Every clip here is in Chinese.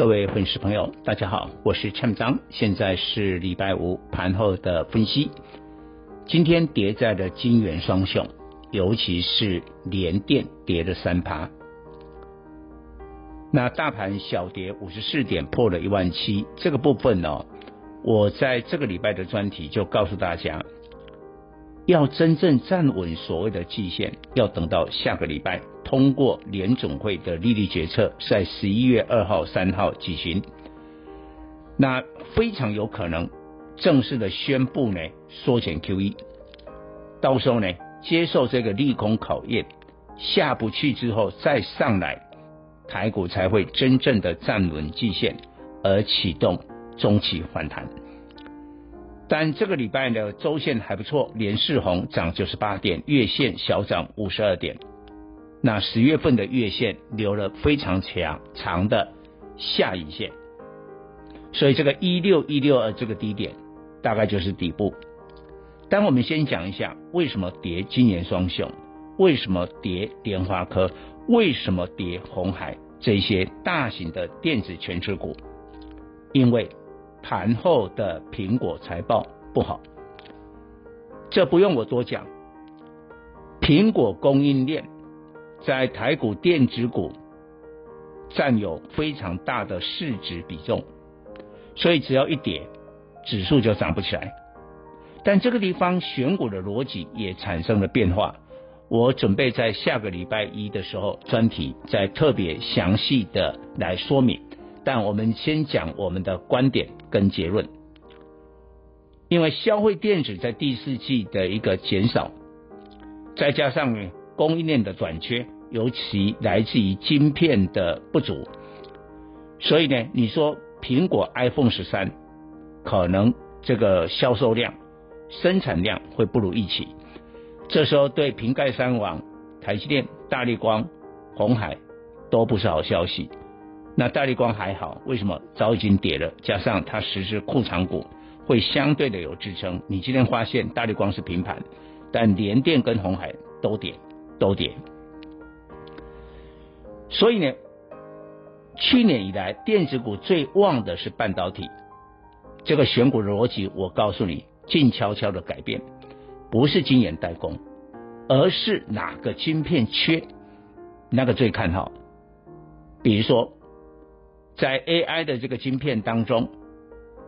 各位粉丝朋友，大家好，我是蔡章，现在是礼拜五盘后的分析。今天跌在了金元双雄，尤其是联电跌了三趴。那大盘小跌五十四点，破了一万七。这个部分呢、哦，我在这个礼拜的专题就告诉大家，要真正站稳所谓的季线，要等到下个礼拜。通过联总会的利率决策，在十一月二号、三号举行，那非常有可能正式的宣布呢缩减 QE，到时候呢接受这个利空考验，下不去之后再上来，台股才会真正的站稳季线，而启动中期反弹。但这个礼拜的周线还不错，连四红涨九十八点，月线小涨五十二点。那十月份的月线留了非常强长的下影线，所以这个一六一六二这个低点大概就是底部。但我们先讲一下为什么跌晶圆双雄，为什么跌联发科，为什么跌红海这些大型的电子权值股？因为盘后的苹果财报不好，这不用我多讲，苹果供应链。在台股电子股占有非常大的市值比重，所以只要一跌，指数就涨不起来。但这个地方选股的逻辑也产生了变化。我准备在下个礼拜一的时候专题再特别详细的来说明。但我们先讲我们的观点跟结论，因为消费电子在第四季的一个减少，再加上。供应链的短缺，尤其来自于晶片的不足，所以呢，你说苹果 iPhone 十三可能这个销售量、生产量会不如预期，这时候对苹概三王、台积电、大立光、红海都不是好消息。那大立光还好，为什么？早已经跌了，加上它实施库藏股，会相对的有支撑。你今天发现大立光是平盘，但联电跟红海都跌。都跌，所以呢，去年以来电子股最旺的是半导体。这个选股逻辑，我告诉你，静悄悄的改变，不是晶圆代工，而是哪个晶片缺，那个最看好。比如说，在 AI 的这个晶片当中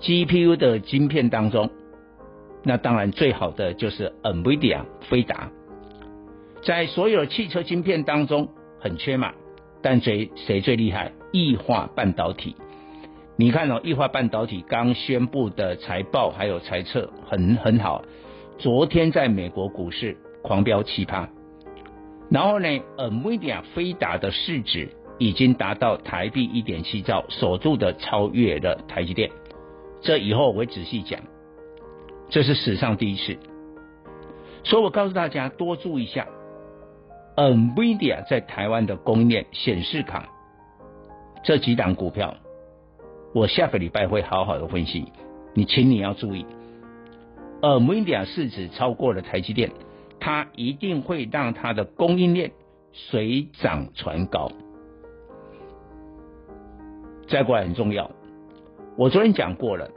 ，GPU 的晶片当中，那当然最好的就是 NVIDIA 飞达。在所有汽车晶片当中很缺嘛，但谁谁最厉害？易化半导体。你看哦，易化半导体刚宣布的财报还有财测很很好，昨天在美国股市狂飙七趴。然后呢，NVIDIA 飞达的市值已经达到台币一点七兆，首度的超越了台积电。这以后我会仔细讲，这是史上第一次。所以我告诉大家多注意一下。NVIDIA 在台湾的供应链显示卡这几档股票，我下个礼拜会好好的分析。你请你要注意，NVIDIA 市值超过了台积电，它一定会让它的供应链水涨船高。再过来很重要，我昨天讲过了。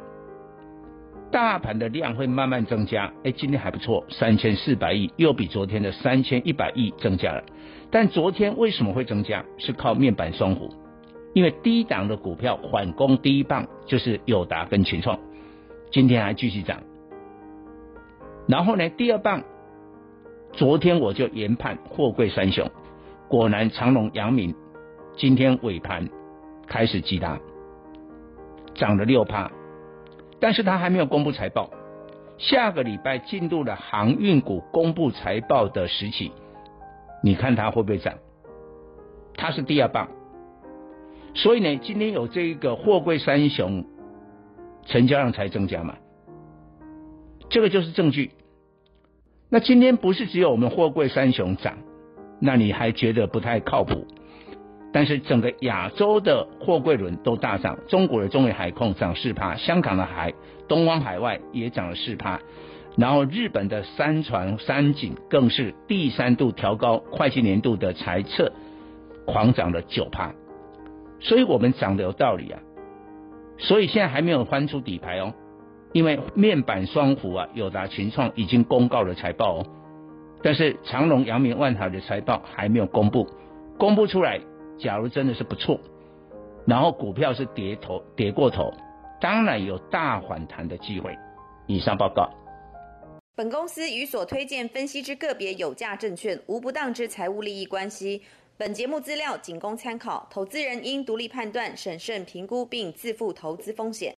大盘的量会慢慢增加，哎，今天还不错，三千四百亿，又比昨天的三千一百亿增加了。但昨天为什么会增加？是靠面板双虎，因为低档的股票缓攻第一棒就是友达跟群创，今天还继续涨。然后呢，第二棒，昨天我就研判货柜三雄，果然长荣、阳明今天尾盘开始急拉，涨了六趴。但是它还没有公布财报，下个礼拜进入了航运股公布财报的时期，你看它会不会涨？它是第二棒，所以呢，今天有这个货柜三雄，成交量才增加嘛。这个就是证据。那今天不是只有我们货柜三雄涨，那你还觉得不太靠谱？但是整个亚洲的货柜轮都大涨，中国的中远海控涨四趴，香港的海东方海外也涨了四趴，然后日本的三船三井更是第三度调高会计年度的财测，狂涨了九趴，所以我们涨的有道理啊，所以现在还没有翻出底牌哦，因为面板双虎啊，友达、群创已经公告了财报哦，但是长荣、阳明、万海的财报还没有公布，公布出来。假如真的是不错，然后股票是跌头跌过头，当然有大反弹的机会。以上报告。本公司与所推荐分析之个别有价证券无不当之财务利益关系。本节目资料仅供参考，投资人应独立判断、审慎评估并自负投资风险。